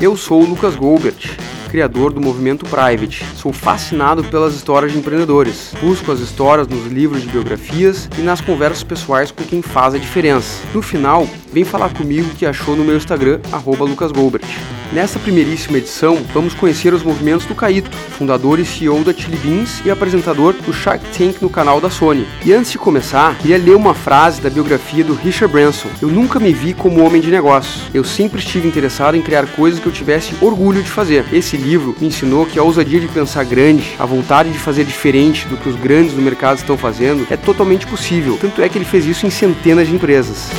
Eu sou o Lucas Goldbert, criador do movimento Private. Sou fascinado pelas histórias de empreendedores. Busco as histórias nos livros de biografias e nas conversas pessoais com quem faz a diferença. No final, vem falar comigo o que achou no meu Instagram, lucasgolbert. Nessa primeiríssima edição, vamos conhecer os movimentos do Caíto, fundador e CEO da Chili Beans e apresentador do Shark Tank no canal da Sony. E antes de começar, queria ler uma frase da biografia do Richard Branson. Eu nunca me vi como homem de negócios. Eu sempre estive interessado em criar coisas que eu tivesse orgulho de fazer. Esse livro me ensinou que a ousadia de pensar grande, a vontade de fazer diferente do que os grandes do mercado estão fazendo, é totalmente possível. Tanto é que ele fez isso em centenas de empresas.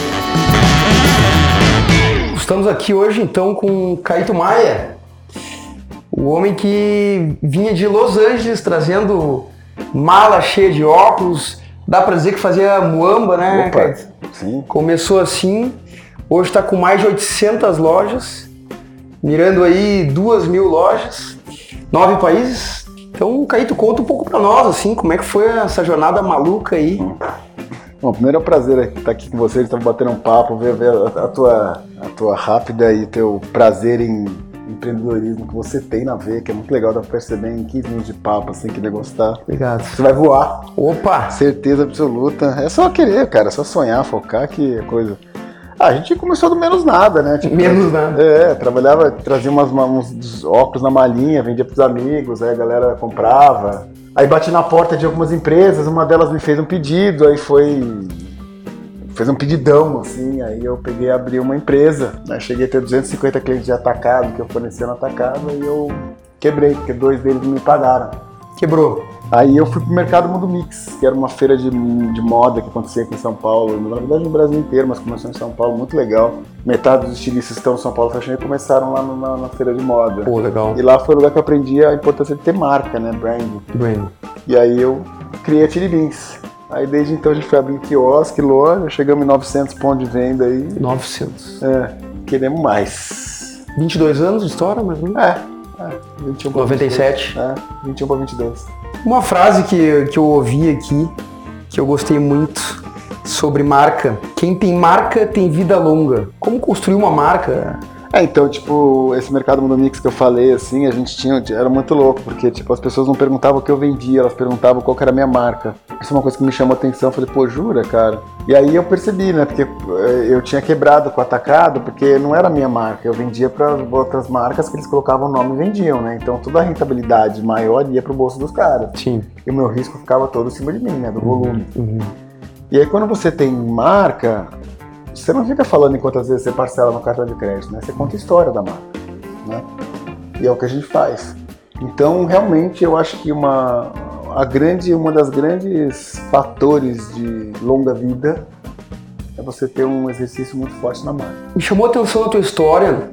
Estamos aqui hoje então com Caíto Maia, o homem que vinha de Los Angeles trazendo mala cheia de óculos. Dá para dizer que fazia muamba, né, Opa, Caíto? Sim. Começou assim, hoje está com mais de 800 lojas, mirando aí duas mil lojas, nove países. Então, Caíto, conta um pouco para nós, assim, como é que foi essa jornada maluca aí. Bom, primeiro é um prazer estar aqui com vocês, estar batendo um papo, ver, ver a, a, tua, a tua rápida e teu prazer em empreendedorismo que você tem na veia, que é muito legal, dá pra perceber em 15 minutos de papo, assim, que negócio tá. Obrigado. Você vai voar. Opa! Certeza absoluta. É só querer, cara, é só sonhar, focar que é coisa. Ah, a gente começou do menos nada, né? Tipo, menos nada. É, trabalhava, trazia umas, uns óculos na malinha, vendia pros amigos, aí a galera comprava. Aí bati na porta de algumas empresas, uma delas me fez um pedido, aí foi. fez um pedidão, assim, aí eu peguei e abri uma empresa. Né? Cheguei a ter 250 clientes de atacado que eu fornecia no atacado e eu quebrei, porque dois deles me pagaram. Quebrou. Aí eu fui pro Mercado Mundo Mix, que era uma feira de, de moda que acontecia aqui em São Paulo, na verdade no Brasil inteiro, mas começou em São Paulo, muito legal. Metade dos estilistas estão em São Paulo Fashion começaram lá no, na, na, feira de moda. Pô, legal. E lá foi o lugar que eu aprendi a importância de ter marca, né, brand. Brand. E aí eu criei a Chili Beans. Aí desde então a gente foi abrindo quiosque, loja, chegamos em 900 pontos de venda aí. 900. É, queremos mais. 22 anos de história, mas não. É, é 21 97. É, 21 para 22. Uma frase que, que eu ouvi aqui, que eu gostei muito, sobre marca. Quem tem marca tem vida longa. Como construir uma marca? É, então, tipo, esse mercado mundo mix que eu falei, assim, a gente tinha, era muito louco, porque, tipo, as pessoas não perguntavam o que eu vendia, elas perguntavam qual era a minha marca. Isso é uma coisa que me chamou a atenção, eu falei, pô, jura, cara? E aí eu percebi, né, porque eh, eu tinha quebrado com o atacado, porque não era a minha marca, eu vendia para outras marcas que eles colocavam o nome e vendiam, né, então toda a rentabilidade maior ia pro bolso dos caras. Sim. E o meu risco ficava todo em cima de mim, né, do volume. Uhum. E aí quando você tem marca, você não fica falando em quantas vezes você parcela no cartão de crédito, né? Você conta a história da marca, né? E é o que a gente faz. Então, realmente, eu acho que uma, a grande, uma das grandes fatores de longa vida é você ter um exercício muito forte na marca. Me chamou a atenção a tua história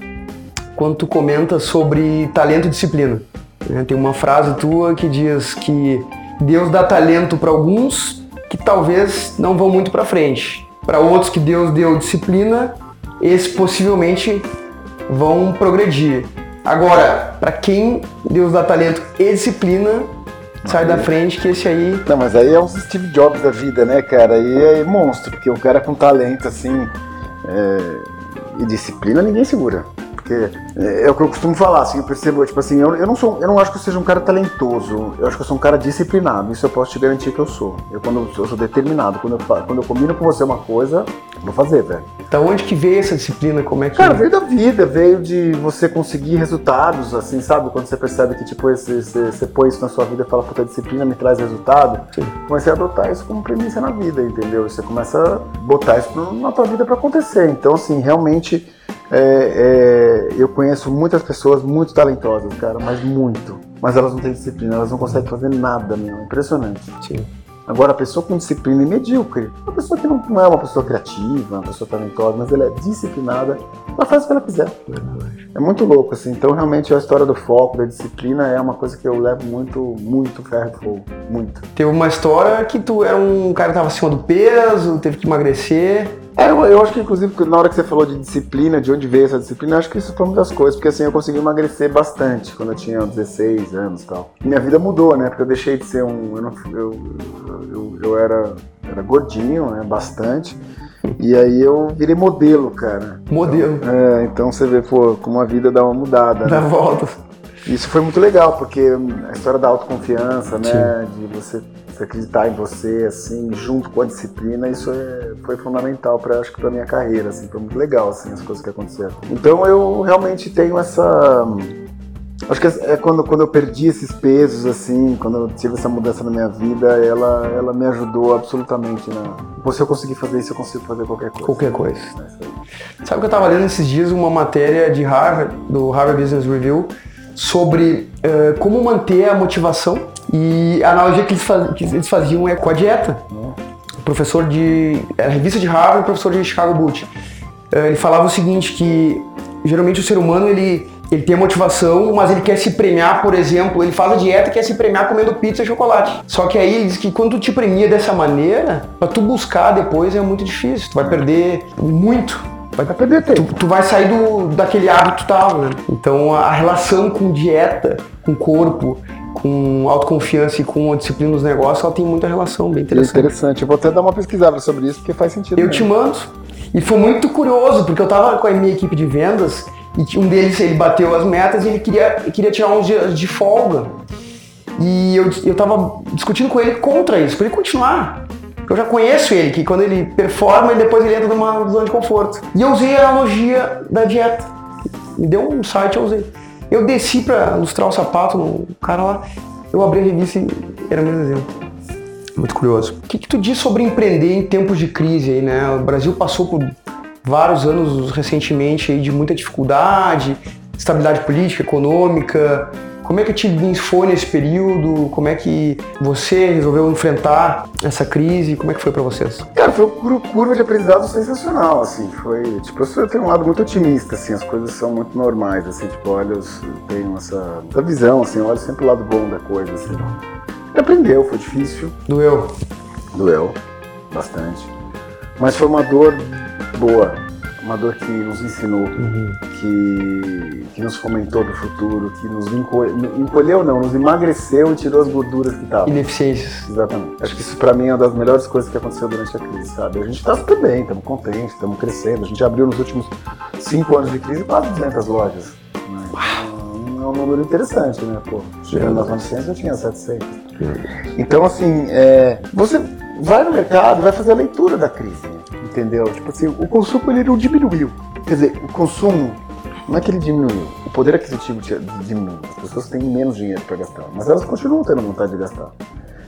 quando tu comenta sobre talento e disciplina. Né? Tem uma frase tua que diz que Deus dá talento para alguns que talvez não vão muito para frente. Para outros que Deus deu disciplina, esses possivelmente vão progredir. Agora, para quem Deus dá talento e disciplina, sai da frente que esse aí. Não, mas aí é um Steve Jobs da vida, né, cara? Aí é monstro, porque o cara com talento assim é... e disciplina ninguém segura. Porque é o que eu costumo falar, assim, eu percebo, tipo assim, eu, eu, não sou, eu não acho que eu seja um cara talentoso, eu acho que eu sou um cara disciplinado, isso eu posso te garantir que eu sou. Eu, quando, eu sou determinado, quando eu, quando eu combino com você uma coisa, vou fazer, velho. Da onde que veio essa disciplina? Como é que. Cara, veio da vida, veio de você conseguir resultados, assim, sabe? Quando você percebe que, tipo, você, você, você põe isso na sua vida e fala, puta, disciplina me traz resultado. Sim. Comecei a adotar isso como premissa na vida, entendeu? Você começa a botar isso na tua vida para acontecer. Então, assim, realmente é, é, eu conheço muitas pessoas muito talentosas, cara, mas muito. Mas elas não têm disciplina, elas não conseguem fazer nada, meu. Impressionante. Sim. Agora, a pessoa com disciplina é medíocre. Uma pessoa que não, não, é uma pessoa criativa, uma pessoa talentosa, mas ela é disciplinada, ela faz o que ela quiser. É muito louco, assim. Então, realmente, a história do foco, da disciplina, é uma coisa que eu levo muito, muito ferro e fogo. Muito. Teve uma história que tu era um cara que estava acima do peso, teve que emagrecer. É, eu, eu, acho que inclusive na hora que você falou de disciplina, de onde veio essa disciplina, acho que isso foi uma das coisas, porque assim, eu consegui emagrecer bastante quando eu tinha 16 anos e tal. Minha vida mudou, né? Porque eu deixei de ser um. Eu, não, eu, eu, eu era, era gordinho, né? Bastante. E aí eu virei modelo, cara. Modelo. É, então você vê, pô, como a vida dá uma mudada. Dá né? volta. Isso foi muito legal, porque a história da autoconfiança, né? De você, você acreditar em você, assim, junto com a disciplina, isso é, foi fundamental para acho que para minha carreira, assim, foi muito legal, assim, as coisas que aconteceram. Então eu realmente tenho essa Acho que é quando, quando eu perdi esses pesos, assim, quando eu tive essa mudança na minha vida, ela, ela me ajudou absolutamente. Né? Se eu conseguir fazer isso, eu consigo fazer qualquer coisa. Qualquer coisa. Sabe que eu estava lendo esses dias uma matéria de Harvard, do Harvard Business Review, sobre uh, como manter a motivação e a analogia que eles, faz, que eles faziam é com a dieta. O professor de. A revista de Harvard, professor de Chicago Boot. Uh, ele falava o seguinte: que geralmente o ser humano ele ele tem motivação, mas ele quer se premiar, por exemplo, ele faz a dieta e quer se premiar comendo pizza e chocolate. Só que aí ele diz que quando tu te premia dessa maneira, pra tu buscar depois é muito difícil. Tu vai perder muito. Vai perder tempo. Tu, tu vai sair do, daquele hábito tal, né? Então a relação com dieta, com corpo, com autoconfiança e com a disciplina dos negócios, ela tem muita relação, bem interessante. É interessante. Eu vou até dar uma pesquisada sobre isso, porque faz sentido. Eu mesmo. te mando. E foi muito curioso, porque eu tava com a minha equipe de vendas e um deles, ele bateu as metas e ele queria, queria tirar uns dias de folga. E eu, eu tava discutindo com ele contra isso, para ele continuar. Eu já conheço ele, que quando ele performa, ele depois ele entra numa zona de conforto. E eu usei a analogia da dieta. Me deu um site, eu usei. Eu desci para ilustrar o sapato no cara lá, eu abri a revista e era o mesmo exemplo. Muito curioso. O que, que tu diz sobre empreender em tempos de crise aí, né? O Brasil passou por vários anos recentemente aí de muita dificuldade, estabilidade política, econômica. Como é que te foi nesse período? Como é que você resolveu enfrentar essa crise? Como é que foi para vocês? Cara, foi uma curva de aprendizado sensacional, assim. Foi, tipo, eu tenho um lado muito otimista, assim. As coisas são muito normais, assim. Tipo, olha, eu tenho essa, essa visão, assim. Olha sempre o lado bom da coisa, assim. Aprendeu, foi difícil. Doeu? Doeu, bastante. Mas foi uma dor boa, uma dor que nos ensinou, uhum. Que, que nos fomentou para o futuro, que nos encolheu, não, nos emagreceu e tirou as gorduras que estavam. Ineficiências. Exatamente. Acho que isso para mim é uma das melhores coisas que aconteceu durante a crise, sabe? A gente está super bem, estamos contentes, estamos crescendo. A gente abriu nos últimos cinco anos de crise quase 200 lojas. Né? Então, é um número interessante, né? Pô, chegando nas 900 eu tinha 700. Então, assim, é, você vai no mercado, vai fazer a leitura da crise entendeu? Tipo assim, o consumo ele não diminuiu. Quer dizer, o consumo não é que ele diminuiu, o poder aquisitivo diminuiu. As pessoas têm menos dinheiro para gastar, mas elas continuam tendo vontade de gastar.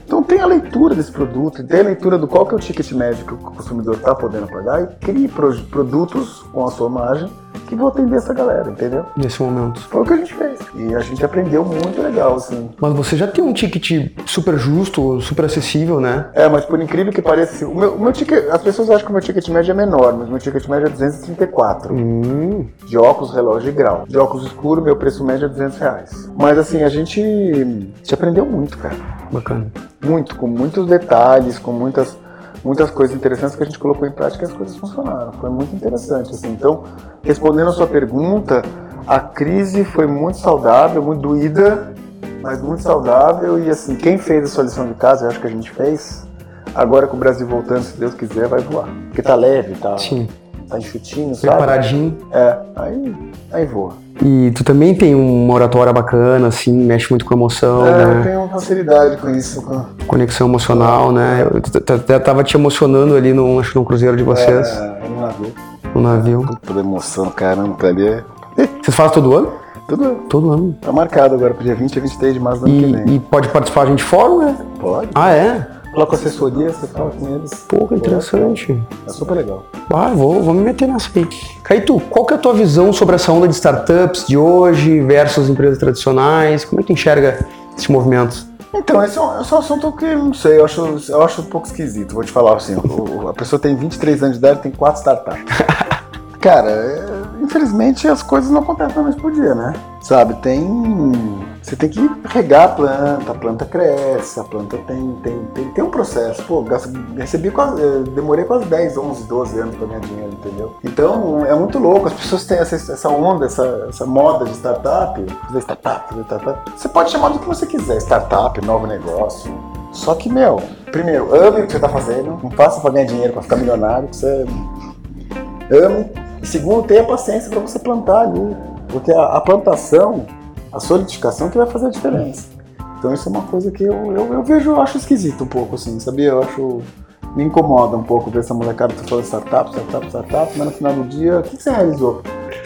Então tem a leitura desse produto, tem a leitura do qual que é o ticket médio que o consumidor está podendo pagar e crie produtos com a sua margem que vão atender essa galera, entendeu? Nesse momento. Foi o que a gente fez. E a gente aprendeu muito legal, assim. Mas você já tem um ticket super justo, super acessível, né? É, mas por incrível que pareça, o meu, o meu ticket, as pessoas acham que o meu ticket médio é menor, mas o meu ticket médio é 234. Hum. De óculos, relógio e grau. De óculos escuro, meu preço médio é 200 reais. Mas assim, a gente, a gente aprendeu muito, cara. Bacana. Muito, com muitos detalhes, com muitas muitas coisas interessantes que a gente colocou em prática e as coisas funcionaram. Foi muito interessante. Assim. Então, respondendo a sua pergunta, a crise foi muito saudável, muito doída, mas muito saudável. E assim, quem fez a sua lição de casa, eu acho que a gente fez. Agora com o Brasil voltando, se Deus quiser, vai voar. Porque tá leve, tá, Sim. tá enxutinho, sabe? Preparadinho. É, aí, aí voa. E tu também tem uma oratória bacana, assim, mexe muito com emoção, é, né? eu tenho facilidade com isso. Com... Conexão emocional, né? Eu até tava te emocionando ali no, acho, no cruzeiro de vocês. É, no navio. No navio. Puta emoção, caramba, tá ali. É- Vocês fazem todo ano? Todo ano. Todo ano. Tá marcado agora pro dia 20 a 23 de março do ano que vem. E pode participar a gente fora, né? Pode. Ah, é? Coloca assessoria, você fala com eles. Pô, que interessante. É super legal. Ah, vou, vou me meter nessa aí. Caíto, qual que é a tua visão sobre essa onda de startups de hoje versus empresas tradicionais? Como é que tu enxerga esse movimento? Então, esse é, um, esse é um assunto que, não sei, eu acho, eu acho um pouco esquisito. Vou te falar assim, o, a pessoa tem 23 anos de idade e tem quatro startups. Cara, é, infelizmente as coisas não acontecem mais por dia, né? Sabe, tem. Você tem que regar a planta, a planta cresce, a planta tem, tem, tem, tem um processo. Pô, recebi quase. Demorei quase 10, 11, 12 anos pra ganhar dinheiro, entendeu? Então é muito louco, as pessoas têm essa, essa onda, essa, essa moda de startup, fazer startup, fazer startup. Você pode chamar do que você quiser, startup, novo negócio Só que, meu, primeiro, ame o que você tá fazendo, não faça pra ganhar dinheiro, pra ficar milionário, que você ame. E segundo, tenha paciência pra você plantar ali. Porque a, a plantação, a solidificação que vai fazer a diferença. Então isso é uma coisa que eu, eu, eu vejo, eu acho esquisito um pouco, assim, sabia? Eu acho. Me incomoda um pouco ver essa molecada que falando startup, startup, startup, mas no final do dia, o que você realizou?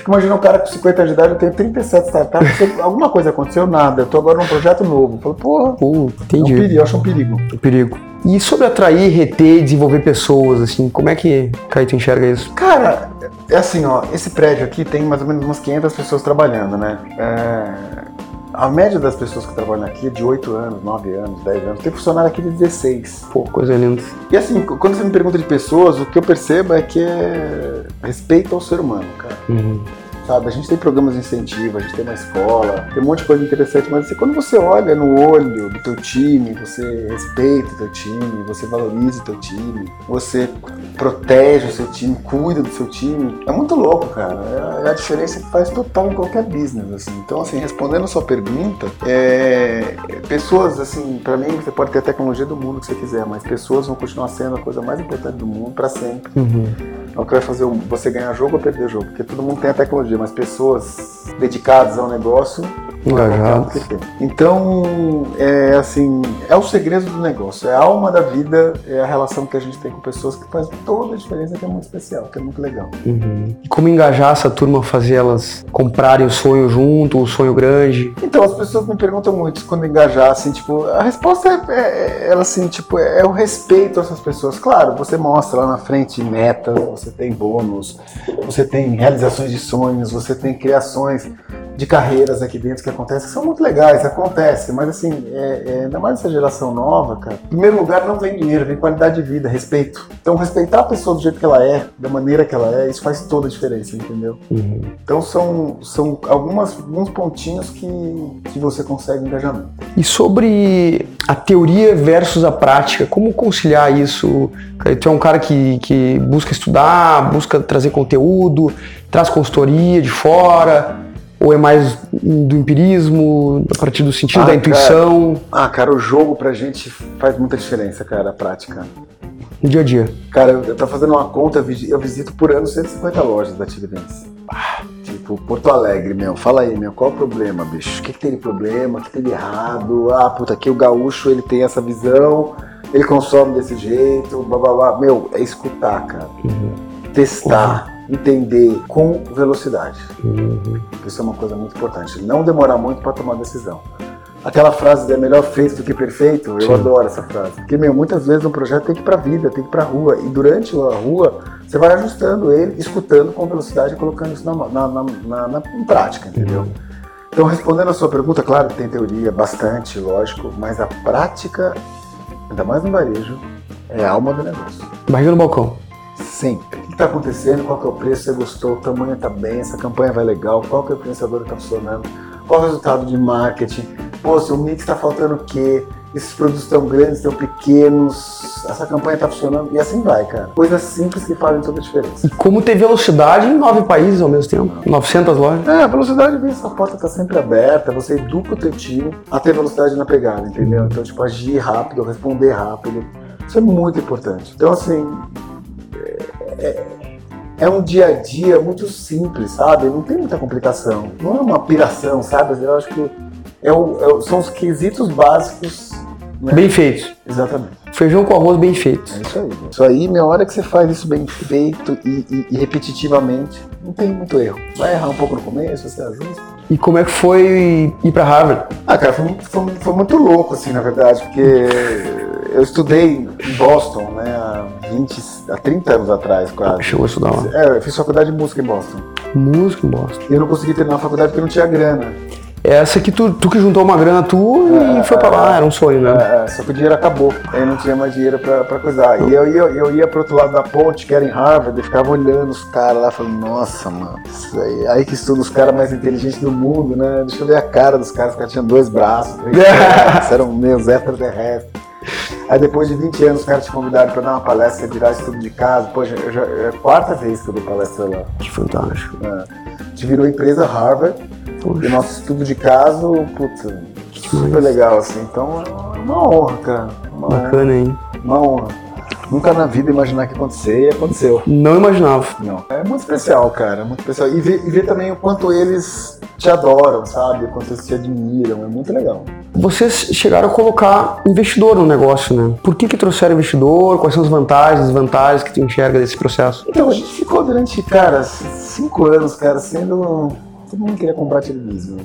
Fico imaginando um cara com 50 anos de idade, eu tenho 37 startups, alguma coisa aconteceu, nada. Eu tô agora num projeto novo. Eu falo, porra, Pô, é um entendi. perigo, eu acho um perigo. Um perigo. E sobre atrair, reter e desenvolver pessoas, assim, como é que, Caio, enxerga isso? Cara, é assim, ó, esse prédio aqui tem mais ou menos umas 500 pessoas trabalhando, né? É, a média das pessoas que trabalham aqui é de 8 anos, 9 anos, 10 anos. Tem funcionário aqui de 16. Pô, coisa linda. E assim, quando você me pergunta de pessoas, o que eu percebo é que é respeito ao ser humano, cara. Uhum. Sabe, a gente tem programas de incentivo, a gente tem uma escola, tem um monte de coisa interessante, mas assim, quando você olha no olho do teu time, você respeita o teu time, você valoriza o teu time, você protege o seu time, cuida do seu time, é muito louco, cara. É a diferença que faz total em qualquer business, assim. Então, assim, respondendo a sua pergunta, é, pessoas, assim, pra mim, você pode ter a tecnologia do mundo que você quiser, mas pessoas vão continuar sendo a coisa mais importante do mundo pra sempre. Uhum. É o que vai fazer você ganhar jogo ou perder jogo. Porque todo mundo tem a tecnologia, mas pessoas dedicadas ao negócio. É Engajados. tem. Então, é assim, é o segredo do negócio, é a alma da vida, é a relação que a gente tem com pessoas que faz toda a diferença, que é muito especial, que é muito legal. Uhum. E como engajar essa turma, fazer elas comprarem o sonho junto, o sonho grande? Então, as pessoas me perguntam muito quando engajar, assim, tipo, a resposta é, é- é- ela, assim, tipo, é o respeito a essas pessoas. Claro, você mostra lá na frente metas, você tem bônus, você tem realizações de sonhos, você tem criações de carreiras aqui dentro que acontecem, que são muito legais, acontece, mas assim, é, é, ainda mais essa geração nova, cara, em primeiro lugar não vem dinheiro, vem qualidade de vida, respeito. Então, respeitar a pessoa do jeito que ela é, da maneira que ela é, isso faz toda a diferença, entendeu? Uhum. Então são, são algumas, alguns pontinhos que, que você consegue engajamento. E sobre a teoria versus a prática, como conciliar isso? Tu é um cara que, que busca estudar, busca trazer conteúdo, traz consultoria de fora, ou é mais do empirismo, a partir do sentido Ah, da intuição, Ah, cara, o jogo pra gente faz muita diferença, cara, a prática. no dia a dia? Cara, eu, tô fazendo uma conta, eu visi- eu visito por ano 150 lojas da Atividades. Tipo, Porto Alegre, meu, fala aí, meu, qual o problema, bicho? O que, que tem de problema? O que tem de errado? Ah, puta, aqui o gaúcho, ele tem essa visão, ele consome desse jeito, blá blá blá. Meu, é escutar, cara. Testar, entender com velocidade. Uhum. Isso é uma coisa muito importante. Não demorar muito para tomar decisão. Aquela frase de é melhor feito do que perfeito, eu Sim. adoro essa frase. Porque, meu, muitas vezes um projeto tem que ir pra vida, tem que ir pra rua. E durante a rua, você vai ajustando ele, escutando com velocidade e colocando isso na, na, na, na- na- em prática, entendeu? Então, respondendo a sua pergunta, claro que tem teoria, bastante, lógico, mas a prática, ainda mais no varejo, é a alma do negócio. Barriga no balcão. Sempre. O que está acontecendo? Qual que é o preço? Você gostou? O tamanho está bem? Essa campanha vai legal? Qual que é o influenciador que está funcionando? Qual o resultado de marketing? Pô, se o mix está faltando o quê? Esses produtos estão grandes, estão pequenos? Essa campanha está funcionando? E assim vai, cara. Coisas simples que fazem toda a diferença. E como ter velocidade em nove países ao mesmo tempo? 900 lojas? É, a velocidade vem, essa porta tá sempre aberta, você educa o teu time a ter velocidade na pegada, entendeu? Então, tipo, agir rápido, responder rápido. Isso é muito importante. Então, assim, é, é um dia a dia muito simples, sabe? Não tem muita complicação. Não é uma piração, sabe? Eu acho que é o- é o- são os quesitos básicos. Né? Bem feito. Exatamente. Feijão com arroz bem feito. É isso aí. Isso aí, minha hora que você faz isso bem feito e, e- e repetitivamente, não tem muito erro. Vai errar um pouco no começo, você ajusta. E como é que foi ir pra Harvard? Ah, cara, foi, muito- foi- foi muito louco, assim, na verdade, porque eu estudei em Boston, né, há 20, há 30 anos atrás, quase. Chegou a estudar lá. É, eu fiz faculdade de música em Boston. Música em Boston. E eu não consegui terminar a faculdade porque não tinha grana. Essa que tu, tu que juntou uma grana tu e foi pra lá, era um sonho, né? É, só que o dinheiro acabou. Aí não tinha mais dinheiro pra, pra coisar. E eu ia, eu ia pro outro lado da ponte, que era em Harvard, e ficava olhando os caras lá, falando, nossa, mano, isso aí. Aí que estuda os caras mais inteligentes do mundo, né? Deixa eu ver a cara dos caras, os caras tinham dois braços, três pernas, eram meus extraterrestres. Aí depois de 20 anos os caras te convidaram pra dar uma palestra, virar estudo de casa. Pô, já, eu já, é a quarta vez que eu dou palestra lá. Que fantástico. A gente virou empresa Harvard. E o Poxa, nosso estudo de caso, puta, super legal, assim. Então é uma honra, cara. Uma Bacana, hein? Uma honra. Nunca na vida imaginar que acontecer e aconteceu. Não imaginava. Não. É muito especial, cara. É muito especial. E ver, e ver também o quanto eles te adoram, sabe? O quanto eles te admiram. É muito legal. Vocês chegaram a colocar investidor no negócio, né? Por que que trouxeram investidor? Quais são as vantagens, desvantagens que tu enxerga desse processo? Então, a gente ficou durante, cara, cinco anos, cara, sendo. Todo mundo queria comprar televisão.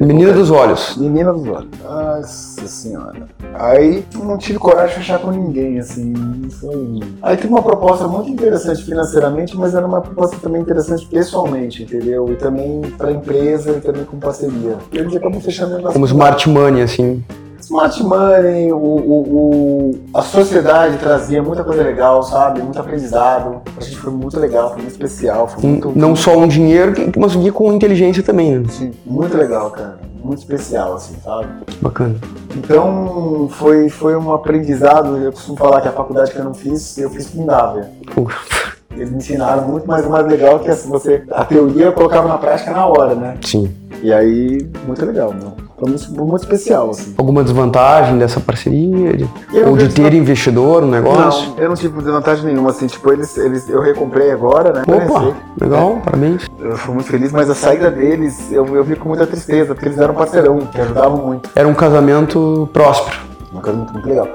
Menina dos olhos. Menina dos olhos. Nossa senhora. Aí não tive coragem de fechar com ninguém, assim. Foi... Aí teve uma proposta muito interessante financeiramente, mas era uma proposta também interessante pessoalmente, entendeu? E também pra empresa e também com parceria. E a gente acabou fechando. Como smart money, assim. Smart Money, o, o- o- a sociedade trazia muita coisa legal, sabe? Muito aprendizado. A gente foi muito legal, foi muito especial, foi muito. Não só um dinheiro, mas vinha com inteligência também, né? Sim, muito legal, cara. Muito especial, assim, sabe? Bacana. Então foi, foi um aprendizado. Eu costumo falar que a faculdade que eu não fiz, eu fiz Fundávia. Ufa. Eles me ensinaram muito mais o mais legal que assim, você. A teoria eu colocava na prática na hora, né? Sim. E aí, muito legal, meu. Foi muito, muito especial, assim. Alguma desvantagem dessa parceria? De- ou de ter investidor no negócio? Não, eu não tive desvantagem nenhuma, assim, tipo, eles, eles, eu recomprei agora, né? Opa, legal, parabéns. Eu fui muito feliz, mas a saída deles eu, eu vi com muita tristeza, porque eles eram parceirão, que ajudavam muito. Era um casamento próspero, Uma coisa muito, legal.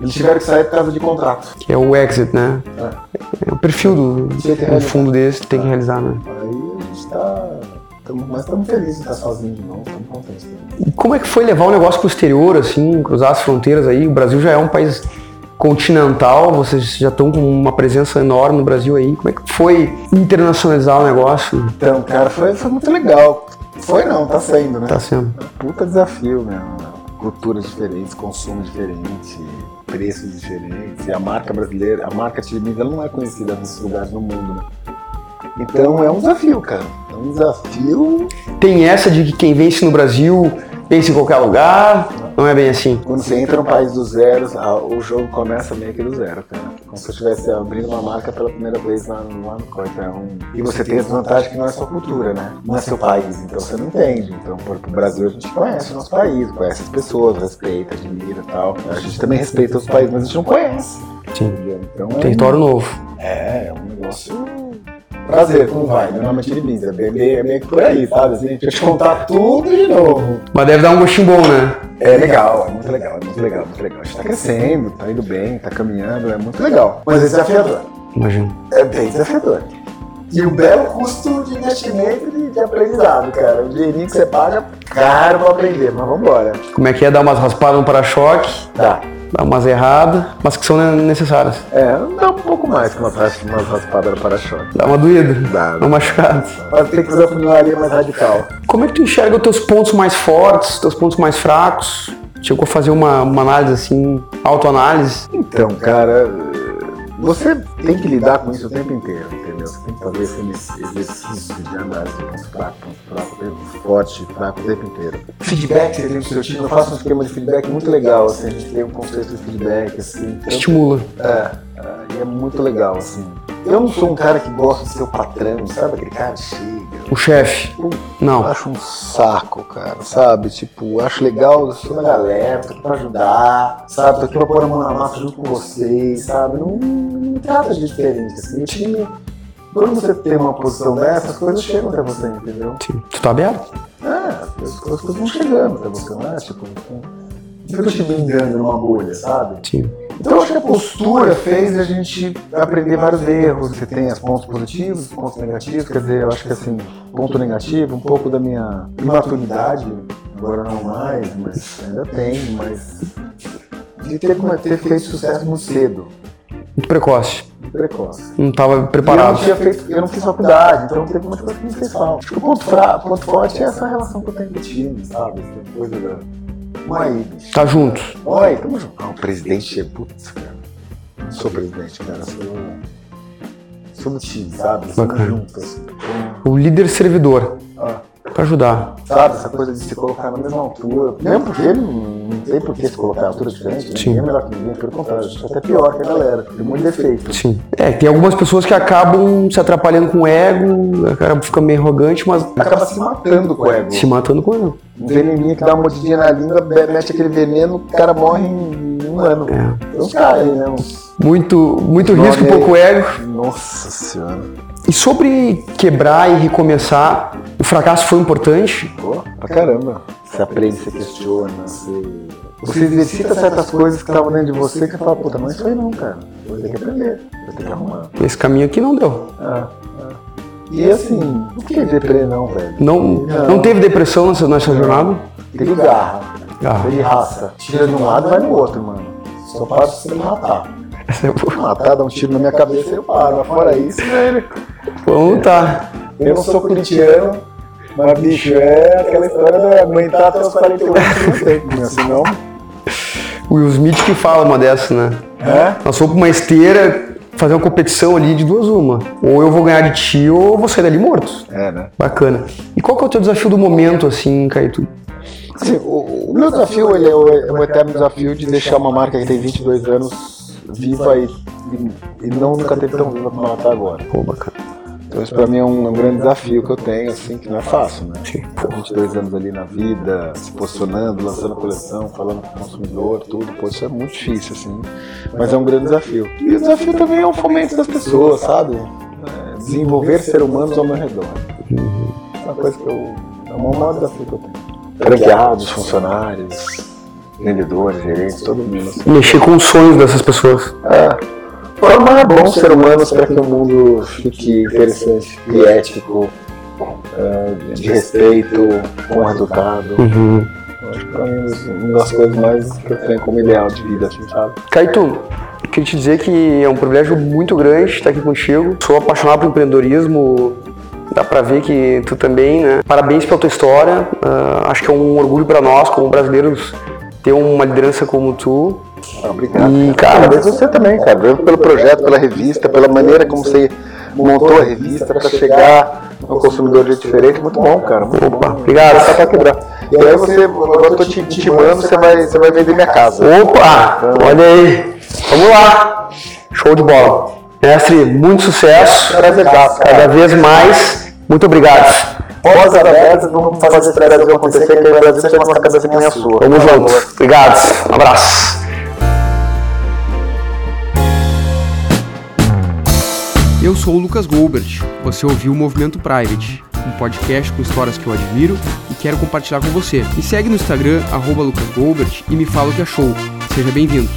Eles tiveram que sair por causa de contrato. que é o exit, né? É o perfil do um fundo desse tem que realizar, né? Aí a gente tá. Tamo- mas estamos felizes de estar sozinho de novo, estamos contentes. E como é que foi levar o negócio pro exterior, assim, cruzar as fronteiras aí? O Brasil já é um país continental, vocês já estão com uma presença enorme no Brasil aí. Como é que foi internacionalizar o negócio? Então, cara, foi, foi muito legal. Foi não, tá sendo, né? Tá sendo. Puta desafio, né? Culturas diferentes, consumo diferente, preços diferentes. E a marca brasileira, a marca ela não é conhecida nesses lugares no mundo, né? Então é um desafio, cara. Um desafio. Tem essa de que quem vence no Brasil vence em qualquer lugar? Não é bem assim? Quando você entra no país do zero, o jogo começa meio que do zero, cara. Como se você estivesse abrindo uma marca pela primeira vez lá, lá no coisa. É um- E você tem a desvantagem que não é sua cultura, né? Não é seu país, então você não entende. Então, pro Brasil, a gente conhece o nosso país, conhece as pessoas, respeita, admira e tal. A gente também respeita os países, mas a gente não conhece. Sim. Então, é Território novo. É, é um negócio. Prazer, como vai? Meu nome é Tiribins, é bem, bem, é meio que por aí, sabe? Assim, deixa eu te contar tudo de novo. Mas deve dar um gostinho bom, né? É legal, é muito legal, é muito legal, muito legal. A gente tá crescendo, tá indo bem, tá caminhando, é muito legal. Mas é desafiador. Imagino. É bem desafiador. E o belo custo de investimento e de, aprendizado, cara. O dinheirinho que você paga, caro pra aprender, mas vambora. Como é que é dar umas raspadas no para-choque, Dá. umas erradas, mas que são necessárias. É, dá um pouco mais que umas, ras- umas raspadas no para-choque. Dá uma doída, Dá. uma machucada. Mas tem que fazer a funilaria mais radical. Como é que tu enxerga os teus pontos mais fortes, os teus pontos mais fracos? Chegou a fazer uma, uma análise assim, autoanálise? Então, cara, você tem que lidar com isso o tempo inteiro, entendeu? Você tem que fazer esse exercício de análise de pontos fracos, pontos fracos, pontos fortes, fraco o tempo inteiro. Feedback você tem no seu time, eu faço um esquema de feedback muito legal, assim, a gente tem um conceito de feedback, assim. então- Estimula. é, e é muito legal, assim. Eu não sou um cara que gosta de ser o patrão, sabe? Aquele cara chega. O chefe. Eu Não. acho um saco, cara, sabe? Tipo, acho legal, eu sou da galera, tô aqui pra ajudar, sabe? Tô aqui pra pôr a mão na massa junto com vocês, sabe? Não, não trata de diferente, assim. O time, quando você tem uma posição dessa, as coisas chegam até você, entendeu? Sim. Tu tá aberto? É, as coisas vão chegando até você, não é? Tipo, não fica te blindando numa bolha, sabe? Sim. Então acho que a postura fez a gente aprender vários erros. Você tem os pontos positivos, os pontos negativos. Quer dizer, eu acho que assim, ponto negativo, um pouco da minha imaturidade, agora não mais, mas ainda tem, mas de ter, ter feito sucesso muito cedo, Muito precoce. muito precoce. Não tava E eu não, preparado. tinha feito, eu não fiz faculdade, então teve muita coisa que me fez falta. Acho que o ponto, fra, ponto forte é essa relação que eu tenho com o time, sabe? Essa coisa da. Vamos aí, bicho. Tá junto. Oi, tamo junto. Ah, o presidente é. Putz, cara. Não sou presidente, cara. Sou. Sou do time, sabe? Somos Bacana. juntos. assim. O líder servidor. ah, Pra ajudar. sabe, essa coisa de se colocar na mesma altura. Mesmo porque ele não, tem por que se colocar à altura diferente. Né? Sim. Ninguém é melhor que ninguém, pelo contrário. A até pior que a galera. Tem muito defeito. Sim. É, tem algumas pessoas que acabam se atrapalhando com o ego, acaba fica meio arrogante, mas Acaba se matando com o ego. se matando com o ego. Um veneninho que dá uma mordidinha na língua, mete aquele veneno, o cara morre em um humano. É. Uns caras aí, né? Uns... Muito, muito risco pouco ego. Nossa senhora. E sobre quebrar e recomeçar, o fracasso foi importante? Pô, pra caramba. Você aprende, você questiona, você. Você exercita certas coisas que estavam dentro de você que você fala, puta, não é isso aí não, cara. Vou ter que aprender, vou ter que arrumar. Esse caminho aqui não deu. Ah, ah. E assim, não fiquei deprê não, velho. Não, não teve depressão nessa, nessa jornada? Teve garra, Garra. teve raça. Tira de um lado e vai no outro, mano. Só para se você me matar. Essa é boa. Matar, dar um tiro na minha cabeça e eu paro. Mas fora isso, velho. Vamos tá. Eu não sou corintiano, mas bicho, é aquela história da aguentar até os 48 anos tempo, né? Senão. O Will Smith que fala uma dessa, né? É? Nós fomos pra uma esteira fazer uma competição ali de duas uma. Ou eu vou ganhar de ti ou eu vou sair dali morto. É, né? Bacana. E qual que é o teu desafio do momento, assim, Caetu? Assim, o, o meu desafio ele é, o, é o eterno desafio de deixar uma marca que tem 22 anos viva e, e, e não nunca teve tão viva como ela está agora. Pô, bacana. Então isso pra mim é um, um grande desafio que eu tenho, assim, que não é fácil, né? Pô, 22 anos ali na vida, se posicionando, lançando coleção, falando com o consumidor, tudo, pô, isso é muito difícil, assim. Mas é um grande desafio. E o desafio também é o fomento das pessoas, sabe? É, desenvolver ser humanos ao meu redor. É uma coisa que eu. É o maior desafio que eu tenho. Franqueados, funcionários, vendedores, gerentes, todo mundo. Assim. Mexer com os sonhos dessas pessoas. É. Formar bons seres humanos para que o mundo fique interessante e ético, é, de respeito, com resultado. Uhum. Acho que pra mim uma das coisas mais que eu tenho como ideal de vida, assim, sabe? Caetu, queria te dizer que é um privilégio muito grande estar aqui contigo. Sou apaixonado por empreendedorismo. Dá pra ver que tu também, né? Parabéns pela tua história. Ah, acho que é um orgulho pra nós, como brasileiros, ter uma liderança como tu. Obrigado. E, cara, Parabéns você também, cara. Obrigado pelo projeto, pela revista, pela maneira como você montou a revista para chegar no consumidor de diferente. Muito bom, cara. Muito Opa, bom. obrigado. Tá pra quebrar. E aí você, agora eu tô te intimando, você vai, você vai vender minha casa. Opa! Olha aí! Vamos lá! Show de bola! Mestre, muito sucesso! Cada vez mais. Muito obrigado! Portas abertas, vamos fazer esse Brasil acontecer, que o Brasil tem uma cabeça que nem a sua. Tamo junto! Obrigado! Um abraço! Sou o Lucas Goldberg. Você ouviu o Movimento Private, um podcast com histórias que eu admiro e quero compartilhar com você. Me segue no Instagram, arroba Lucas e me fala o que achou. Seja bem-vindo.